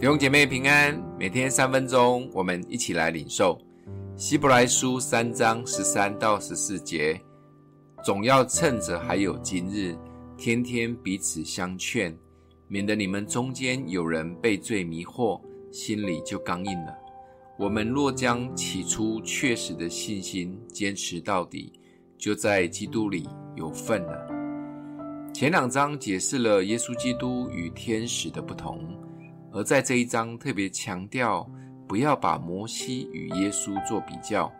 弟兄姐妹平安，每天三分钟，我们一起来领受希伯来书三章十三到十四节。总要趁着还有今日，天天彼此相劝，免得你们中间有人被罪迷惑，心里就刚硬了。我们若将起初确实的信心坚持到底，就在基督里有份了。前两章解释了耶稣基督与天使的不同，而在这一章特别强调不要把摩西与耶稣做比较，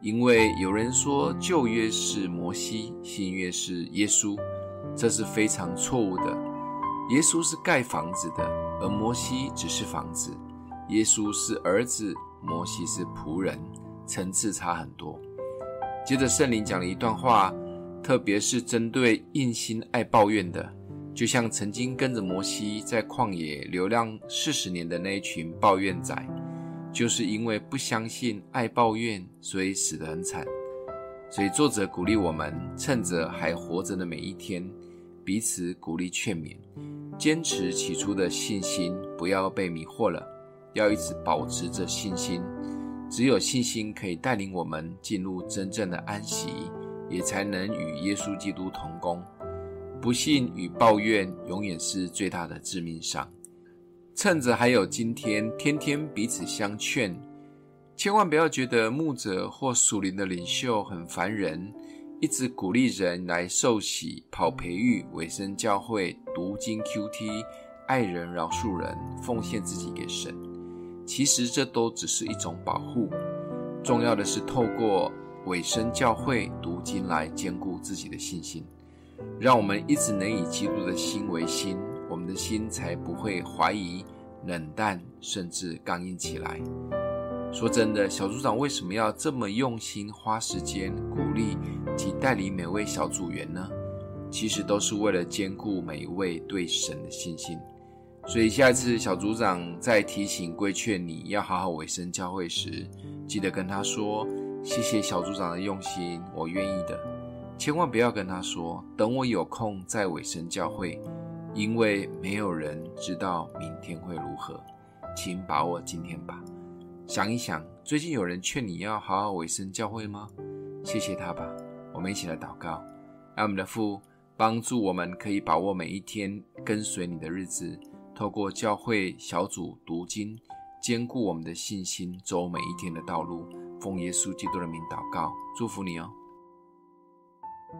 因为有人说旧约是摩西，新约是耶稣，这是非常错误的。耶稣是盖房子的，而摩西只是房子；耶稣是儿子，摩西是仆人，层次差很多。接着圣灵讲了一段话。特别是针对硬心爱抱怨的，就像曾经跟着摩西在旷野流浪四十年的那一群抱怨仔，就是因为不相信、爱抱怨，所以死得很惨。所以作者鼓励我们，趁着还活着的每一天，彼此鼓励劝勉，坚持起初的信心，不要被迷惑了，要一直保持着信心。只有信心可以带领我们进入真正的安息。也才能与耶稣基督同工。不信与抱怨永远是最大的致命伤。趁着还有今天，天天彼此相劝，千万不要觉得牧者或属灵的领袖很烦人，一直鼓励人来受洗、跑培育、委身教会、读经 QT、爱人、饶恕人、奉献自己给神。其实这都只是一种保护，重要的是透过。委身教会读经来坚固自己的信心，让我们一直能以基督的心为心，我们的心才不会怀疑、冷淡，甚至刚硬起来。说真的，小组长为什么要这么用心花时间鼓励及带领每位小组员呢？其实都是为了坚固每一位对神的信心。所以下一次小组长在提醒规劝你要好好委身教会时，记得跟他说。谢谢小组长的用心，我愿意的。千万不要跟他说，等我有空再委身教会，因为没有人知道明天会如何。请把握今天吧。想一想，最近有人劝你要好好委身教会吗？谢谢他吧。我们一起来祷告，爱我们的父帮助我们，可以把握每一天跟随你的日子，透过教会小组读经，坚固我们的信心，走每一天的道路。奉耶稣基督的名祷告，祝福你哦。